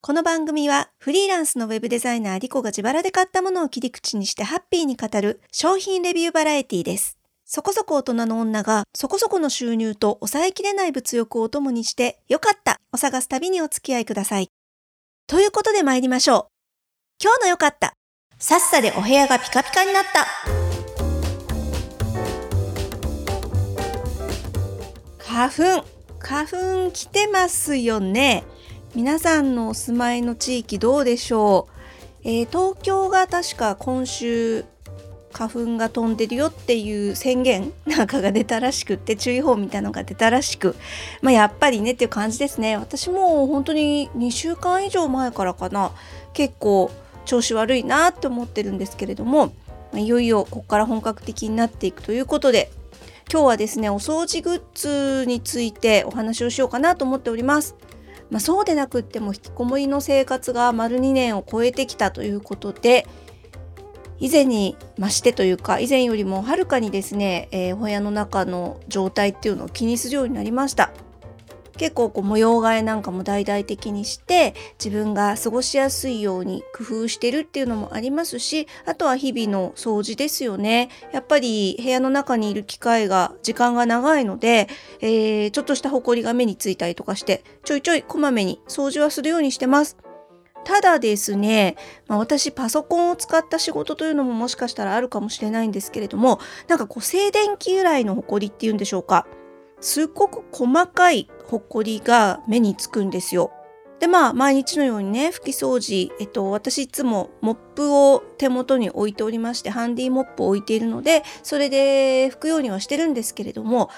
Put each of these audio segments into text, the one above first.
この番組はフリーランスのウェブデザイナーリコが自腹で買ったものを切り口にしてハッピーに語る商品レビューバラエティです。そこそこ大人の女がそこそこの収入と抑えきれない物欲をお供にしてよかったを探す旅にお付き合いください。ということで参りましょう。今日のよかった。さっさでお部屋がピカピカになった。花粉。花粉来てますよね。皆さんのお住まいの地域どうでしょう、えー、東京が確か今週花粉が飛んでるよっていう宣言なんかが出たらしくって注意報みたいなのが出たらしくまあやっぱりねっていう感じですね。私も本当に2週間以上前からかな。結構調子悪いなって思ってるんですけれども、ま、いよいよここから本格的になっていくということで今日はですねお掃除グッズについてお話をしようかなと思っております。まあ、そうでなくっても引きこもりの生活が丸2年を超えてきたということで以前に増してというか以前よりもはるかにですね、えー、親の中の状態っていうのを気にするようになりました。結構こう模様替えなんかも大々的にして自分が過ごしやすいように工夫してるっていうのもありますしあとは日々の掃除ですよねやっぱり部屋の中にいる機会が時間が長いので、えー、ちょっとしたホコリが目についたりとかしてちょいちょいこまめに掃除はするようにしてます。ただですね、まあ、私パソコンを使った仕事というのももしかしたらあるかもしれないんですけれどもなんかこう静電気由来のホコリっていうんでしょうかすっごく細かいほこりが目につくんですよ。でまあ毎日のようにね拭き掃除、えっと、私いつもモップを手元に置いておりましてハンディモップを置いているのでそれで拭くようにはしてるんですけれども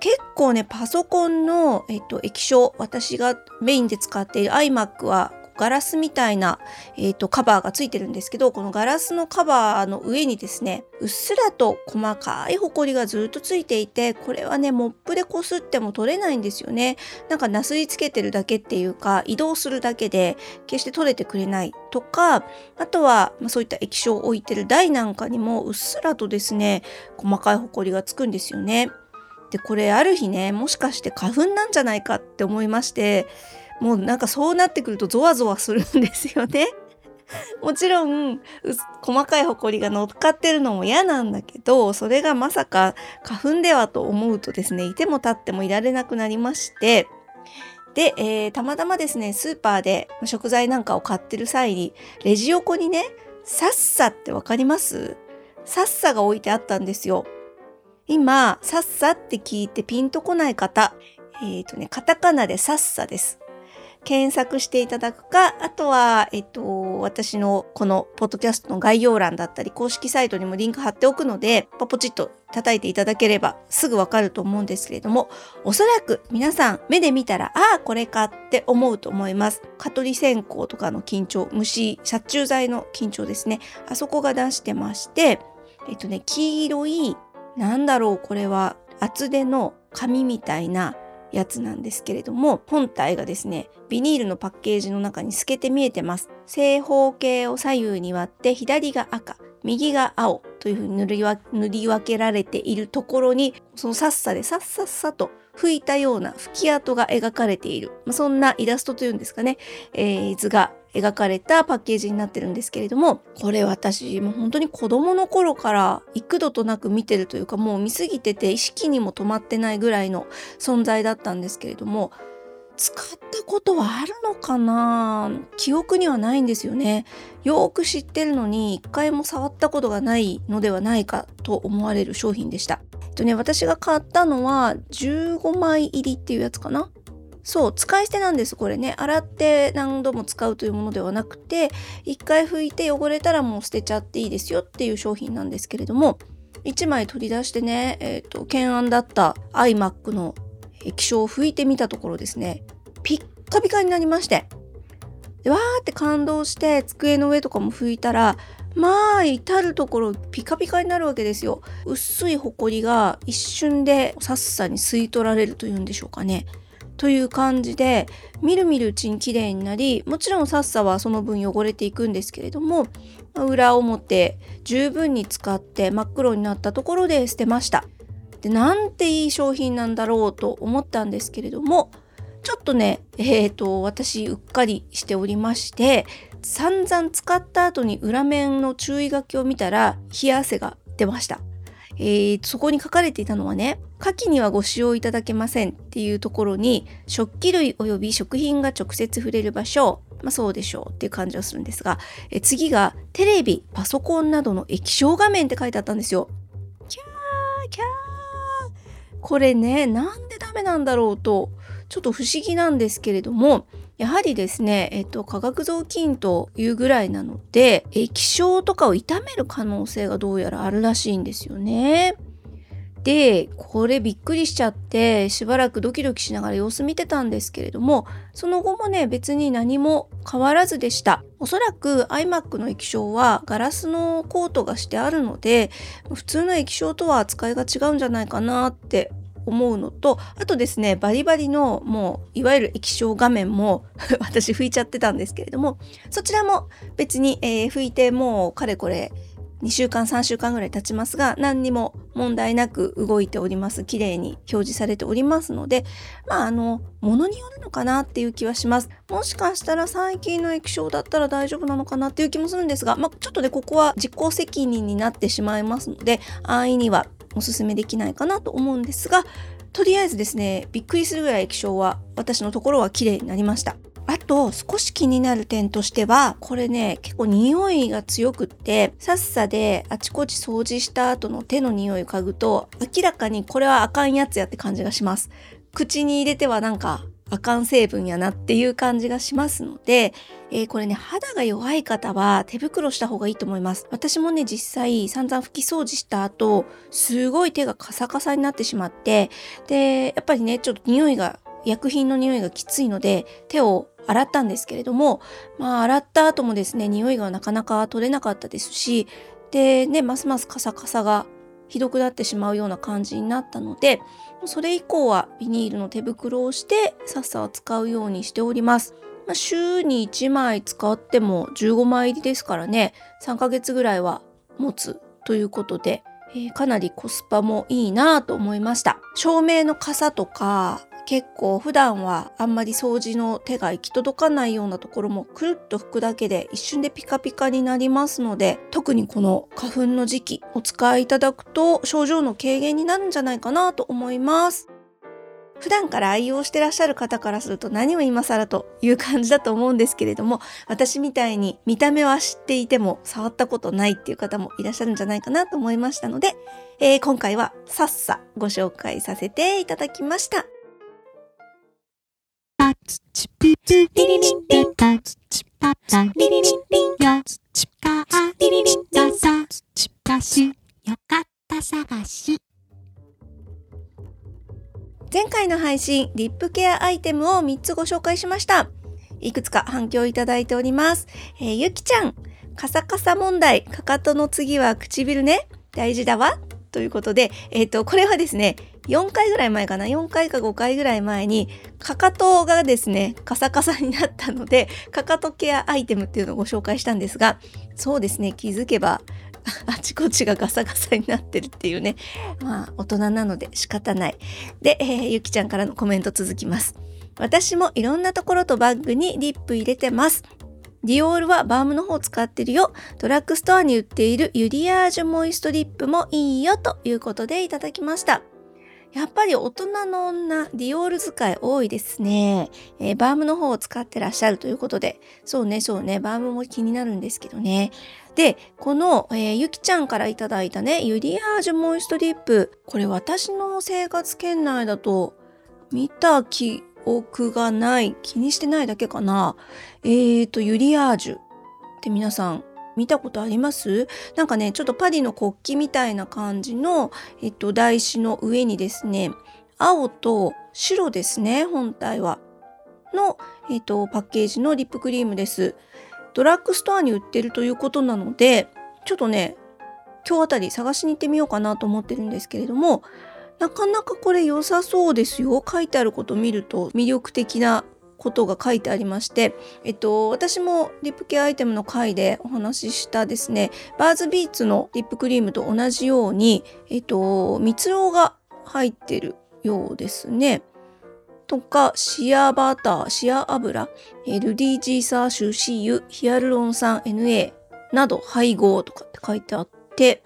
結構ねパソコンの、えっと、液晶私がメインで使っている iMac はガラスみたいな、えーと、カバーがついてるんですけどこのガラスのカバーの上にですねうっすらと細かいホコリがずっとついていてこれはねモップでこすっても取れないんですよね。なんかなすりつけてるだけっていうか移動するだけで決して取れてくれない。とかあとは、まあ、そういった液晶を置いてる台なんかにもうっすらとですね細かいホコリがつくんですよね。でこれある日ねもしかして花粉なんじゃないかって思いましてもうなんかそうなってくるとゾワゾワするんですよね。もちろん細かいホコリが乗っかってるのも嫌なんだけどそれがまさか花粉ではと思うとですねいても立ってもいられなくなりましてで、えー、たまたまですねスーパーで食材なんかを買ってる際にレジ横にねさっさってわかります？さっさが置いてあったんですよ。今さっさって聞いてピンとこない方えっ、ー、とねカタカナでさっさです。検索していただくか、あとは、えっと、私のこのポッドキャストの概要欄だったり、公式サイトにもリンク貼っておくので、ポチッと叩いていただければすぐわかると思うんですけれども、おそらく皆さん目で見たら、ああ、これかって思うと思います。蚊取り線香とかの緊張、虫、殺虫剤の緊張ですね。あそこが出してまして、えっとね、黄色い、なんだろう、これは厚手の紙みたいなやつなんですけれども本体がですねビニールのパッケージの中に透けて見えてます。正方形を左右に割って左が赤右が青というふうに塗り塗り分けられているところにそのさっさでさっさっさと拭いたような拭き跡が描かれている、まあ、そんなイラストというんですかね、えー、図が描かれたパッケージになってるんですけれどもこれ私も本当に子供の頃から幾度となく見てるというかもう見すぎてて意識にも止まってないぐらいの存在だったんですけれども使ったことはあるのかな？記憶にはないんですよね。よく知ってるのに一回も触ったことがないのではないかと思われる商品でした。えっとね、私が買ったのは15枚入りっていうやつかな？そう、使い捨てなんです、これね。洗って何度も使うというものではなくて、一回拭いて汚れたらもう捨てちゃっていいですよっていう商品なんですけれども、1枚取り出してね、えっ、ー、と、懸案だった iMac の液晶を拭いてみたところですね、ピッカピカになりまして、でわーって感動して机の上とかも拭いたらまあ至る所ピカピカになるわけですよ。薄いホコリが一瞬でさっさに吸い取られるというんでしょうかね。という感じでみるみるうちに綺麗になりもちろんさっさはその分汚れていくんですけれども裏表十分に使って真っ黒になったところで捨てましたでなんていい商品なんだろうと思ったんですけれどもちょっとね、えっ、ー、と、私、うっかりしておりまして、散々使った後に裏面の注意書きを見たら、冷や汗が出ました。えー、そこに書かれていたのはね、下記にはご使用いただけませんっていうところに、食器類及び食品が直接触れる場所、まあそうでしょうっていう感じはするんですが、え次がテレビ、パソコンなどの液晶画面って書いてあったんですよ。キャーキャーこれね、なんでダメなんだろうと、ちょっと不思議なんですけれども、やはりですね、えっと、化学雑巾というぐらいなので、液晶とかを傷める可能性がどうやらあるらしいんですよね。で、これびっくりしちゃって、しばらくドキドキしながら様子見てたんですけれども、その後もね、別に何も変わらずでした。おそらく iMac の液晶はガラスのコートがしてあるので、普通の液晶とは扱いが違うんじゃないかなって思うのとあとですねバリバリのもういわゆる液晶画面も 私拭いちゃってたんですけれどもそちらも別に、えー、拭いてもうかれこれ2週間3週間ぐらい経ちますが何にも問題なく動いております。綺麗に表示されておりますのでまああの物によるのかなっていう気はします。もしかしたら最近の液晶だったら大丈夫なのかなっていう気もするんですが、まあ、ちょっとねここは実行責任になってしまいますので安易にはおすすめできないかなと思うんですがとりあえずですねびっくりするぐらい液晶は私のところは綺麗になりました。あと少し気になる点としてはこれね結構匂いが強くってさっさであちこち掃除した後の手の匂いを嗅ぐと明らかにこれはあかんやつやって感じがします口に入れてはなんかあかん成分やなっていう感じがしますので、えー、これね、肌が弱い方は手袋した方がいいと思います。私もね、実際散々拭き掃除した後、すごい手がカサカサになってしまって、で、やっぱりね、ちょっと匂いが、薬品の匂いがきついので、手を洗ったんですけれども、まあ洗った後もですね、匂いがなかなか取れなかったですし、でね、ますますカサカサがひどくなってしまうような感じになったのでそれ以降はビニールの手袋をしてさっさ使うようにしております。まあ、週に1枚使っても15枚入りですからね3ヶ月ぐらいは持つということで、えー、かなりコスパもいいなと思いました。照明の傘とか結構普段はあんまり掃除の手が行き届かないようなところもくるっと拭くだけで一瞬でピカピカになりますので特にこの花粉の時期お使いいただくと症状の軽減になるんじゃないかなと思います。普段から愛用してらっしゃる方からすると何を今更という感じだと思うんですけれども私みたいに見た目は知っていても触ったことないっていう方もいらっしゃるんじゃないかなと思いましたので、えー、今回はさっさご紹介させていただきました。ツチピピリリンピタツチパタリリリンピヨチカリリリンダサチカシよかった探し前回の配信リップケアアイテムを3つご紹介しましたいくつか反響いただいております、えー、ゆきちゃんカサカサ問題かかとの次は唇ね大事だわということで、えっ、ー、と、これはですね、4回ぐらい前かな？4回か5回ぐらい前にかかとがですねカサカサになったのでかかとケアアイテムっていうのをご紹介したんですがそうですね気づけば あちこちがガサガサになってるっていうねまあ大人なので仕方ないで、えー、ゆきちゃんからのコメント続きます私もいろんなところとバッグにリップ入れてますディオールはバームの方使ってるよ。ドラッグストアに売っているユリアージュモイストリップもいいよということでいただきました。やっぱり大人の女、ディオール使い多いですね。えー、バームの方を使ってらっしゃるということで、そうね、そうね、バームも気になるんですけどね。で、この、えー、ゆきちゃんからいただいたね、ユリアージュモイストリップ。これ私の生活圏内だと見た記憶がない、気にしてないだけかな。えーと、ユリアージュって皆さん見たことあります？なんかねちょっとパリの国旗みたいな感じの、えっと、台紙の上にですね青と白ですね本体は。の、えっと、パッケージのリップクリームです。ドラッグストアに売ってるということなのでちょっとね今日あたり探しに行ってみようかなと思ってるんですけれどもなかなかこれ良さそうですよ。書いてあること見ると魅力的なことが書いてありまして、えっと、私もリップケアアイテムの回でお話ししたですね、バーズビーツのリップクリームと同じように、えっと、蜜蝋が入ってるようですね。とかシアバター、シア油、LDG サーシュシーユ、ヒアルロン酸 NA など配合とかって書いてあって、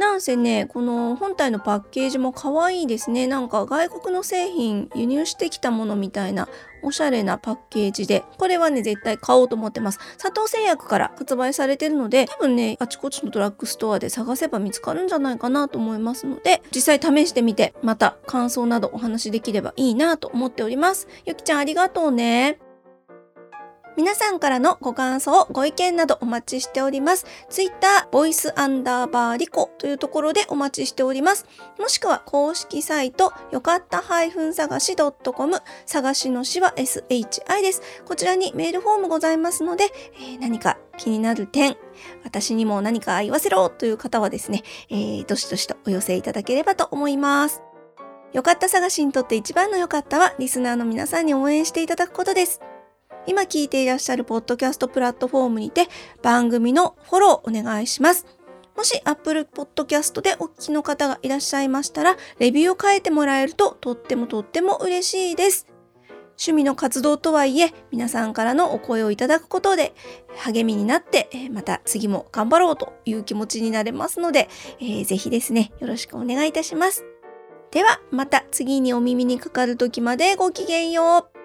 なんせね、この本体のパッケージも可愛いですね。なんか外国の製品輸入してきたものみたいなおしゃれなパッケージで、これはね、絶対買おうと思ってます。佐藤製薬から発売されてるので、多分ね、あちこちのドラッグストアで探せば見つかるんじゃないかなと思いますので、実際試してみて、また感想などお話しできればいいなと思っております。ゆきちゃんありがとうね。皆さんからのご感想、ご意見などお待ちしております。Twitter、ボイスアンダーバーリコというところでお待ちしております。もしくは公式サイト、よかった探し .com、探しのしは SHI です。こちらにメールフォームございますので、えー、何か気になる点、私にも何か言わせろという方はですね、えー、どしどしとお寄せいただければと思います。よかった探しにとって一番のよかったは、リスナーの皆さんに応援していただくことです。今聞いていらっしゃるポッドキャストプラットフォームにて番組のフォローお願いします。もし Apple Podcast でお聞きの方がいらっしゃいましたら、レビューを書いてもらえるととってもとっても嬉しいです。趣味の活動とはいえ、皆さんからのお声をいただくことで、励みになって、また次も頑張ろうという気持ちになれますので、えー、ぜひですね、よろしくお願いいたします。では、また次にお耳にかかる時までごきげんよう。